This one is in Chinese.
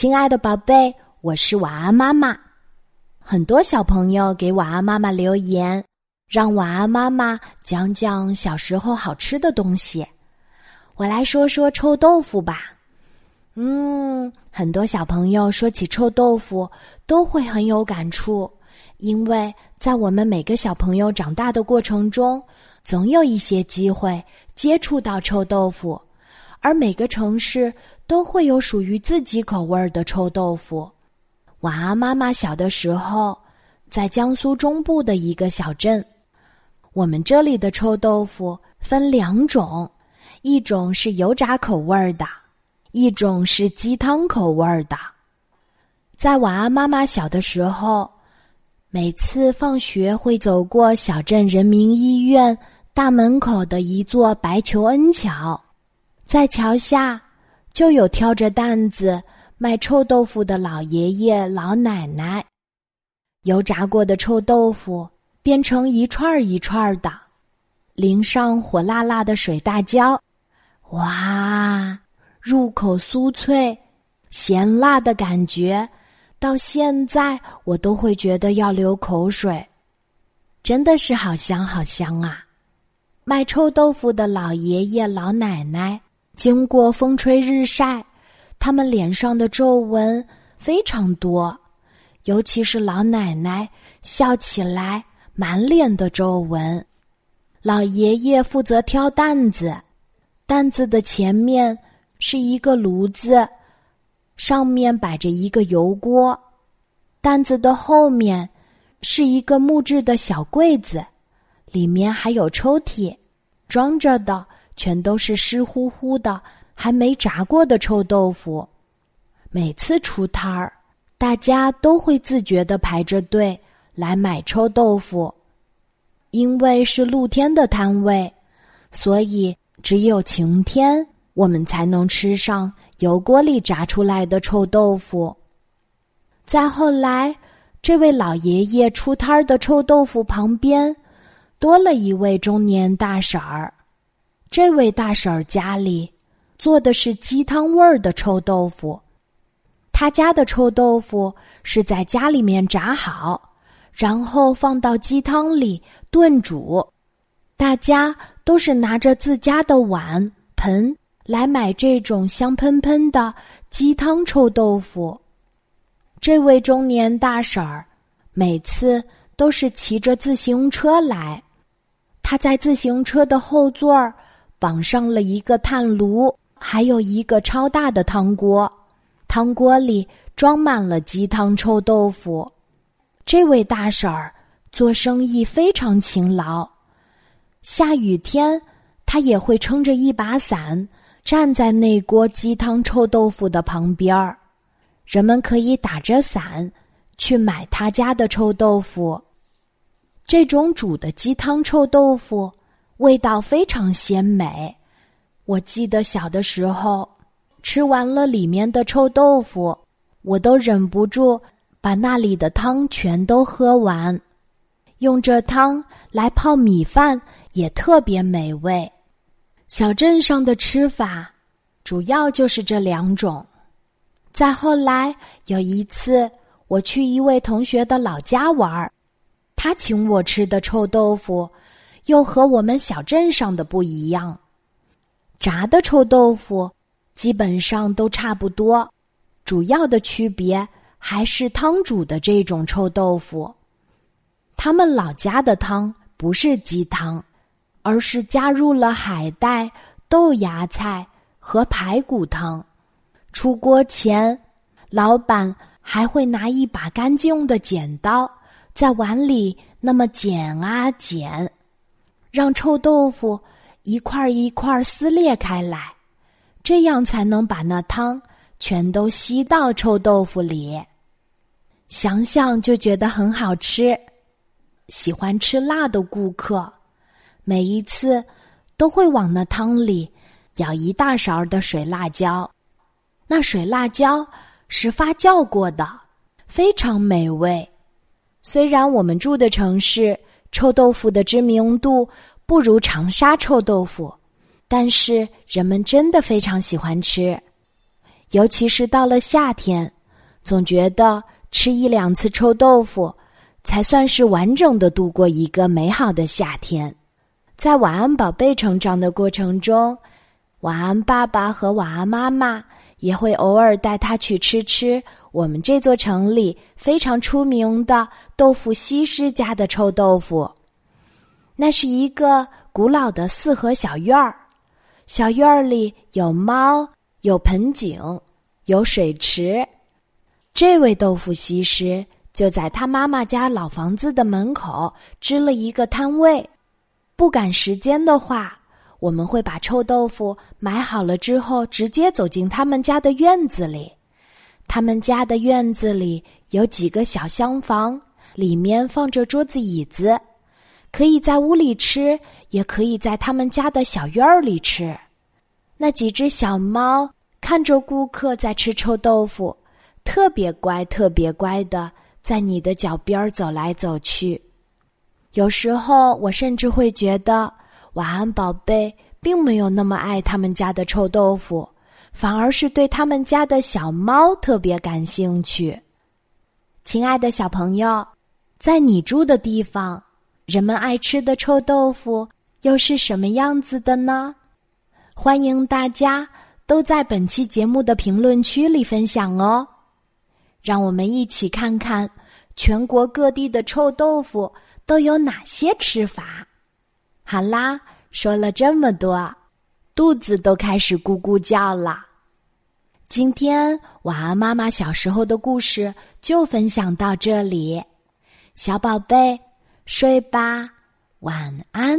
亲爱的宝贝，我是晚安妈妈。很多小朋友给晚安妈妈留言，让晚安妈妈讲讲小时候好吃的东西。我来说说臭豆腐吧。嗯，很多小朋友说起臭豆腐都会很有感触，因为在我们每个小朋友长大的过程中，总有一些机会接触到臭豆腐。而每个城市都会有属于自己口味儿的臭豆腐。晚安，妈妈小的时候在江苏中部的一个小镇，我们这里的臭豆腐分两种，一种是油炸口味儿的，一种是鸡汤口味儿的。在晚安妈妈小的时候，每次放学会走过小镇人民医院大门口的一座白求恩桥。在桥下，就有挑着担子卖臭豆腐的老爷爷老奶奶。油炸过的臭豆腐变成一串一串的，淋上火辣辣的水大椒，哇，入口酥脆，咸辣的感觉，到现在我都会觉得要流口水，真的是好香好香啊！卖臭豆腐的老爷爷老奶奶。经过风吹日晒，他们脸上的皱纹非常多，尤其是老奶奶笑起来满脸的皱纹。老爷爷负责挑担子，担子的前面是一个炉子，上面摆着一个油锅；担子的后面是一个木质的小柜子，里面还有抽屉，装着的。全都是湿乎乎的、还没炸过的臭豆腐。每次出摊儿，大家都会自觉的排着队来买臭豆腐。因为是露天的摊位，所以只有晴天我们才能吃上油锅里炸出来的臭豆腐。再后来，这位老爷爷出摊儿的臭豆腐旁边，多了一位中年大婶儿。这位大婶儿家里做的是鸡汤味儿的臭豆腐，他家的臭豆腐是在家里面炸好，然后放到鸡汤里炖煮。大家都是拿着自家的碗盆来买这种香喷喷的鸡汤臭豆腐。这位中年大婶儿每次都是骑着自行车来，他在自行车的后座儿。绑上了一个炭炉，还有一个超大的汤锅，汤锅里装满了鸡汤臭豆腐。这位大婶儿做生意非常勤劳，下雨天她也会撑着一把伞站在那锅鸡汤臭豆腐的旁边儿，人们可以打着伞去买他家的臭豆腐。这种煮的鸡汤臭豆腐。味道非常鲜美，我记得小的时候，吃完了里面的臭豆腐，我都忍不住把那里的汤全都喝完。用这汤来泡米饭也特别美味。小镇上的吃法主要就是这两种。再后来有一次，我去一位同学的老家玩儿，他请我吃的臭豆腐。又和我们小镇上的不一样，炸的臭豆腐基本上都差不多，主要的区别还是汤煮的这种臭豆腐。他们老家的汤不是鸡汤，而是加入了海带、豆芽菜和排骨汤。出锅前，老板还会拿一把干净的剪刀在碗里那么剪啊剪。让臭豆腐一块一块撕裂开来，这样才能把那汤全都吸到臭豆腐里。想想就觉得很好吃。喜欢吃辣的顾客，每一次都会往那汤里舀一大勺的水辣椒。那水辣椒是发酵过的，非常美味。虽然我们住的城市。臭豆腐的知名度不如长沙臭豆腐，但是人们真的非常喜欢吃，尤其是到了夏天，总觉得吃一两次臭豆腐，才算是完整的度过一个美好的夏天。在晚安宝贝成长的过程中，晚安爸爸和晚安妈妈也会偶尔带他去吃吃我们这座城里非常出名的豆腐西施家的臭豆腐。那是一个古老的四合小院儿，小院儿里有猫。有盆景，有水池。这位豆腐西施就在他妈妈家老房子的门口支了一个摊位。不赶时间的话，我们会把臭豆腐买好了之后，直接走进他们家的院子里。他们家的院子里有几个小厢房，里面放着桌子椅子，可以在屋里吃，也可以在他们家的小院儿里吃。那几只小猫看着顾客在吃臭豆腐，特别乖，特别乖的在你的脚边走来走去。有时候我甚至会觉得，晚安宝贝并没有那么爱他们家的臭豆腐，反而是对他们家的小猫特别感兴趣。亲爱的小朋友，在你住的地方，人们爱吃的臭豆腐又是什么样子的呢？欢迎大家都在本期节目的评论区里分享哦，让我们一起看看全国各地的臭豆腐都有哪些吃法。好啦，说了这么多，肚子都开始咕咕叫了。今天晚安妈妈小时候的故事就分享到这里，小宝贝睡吧，晚安。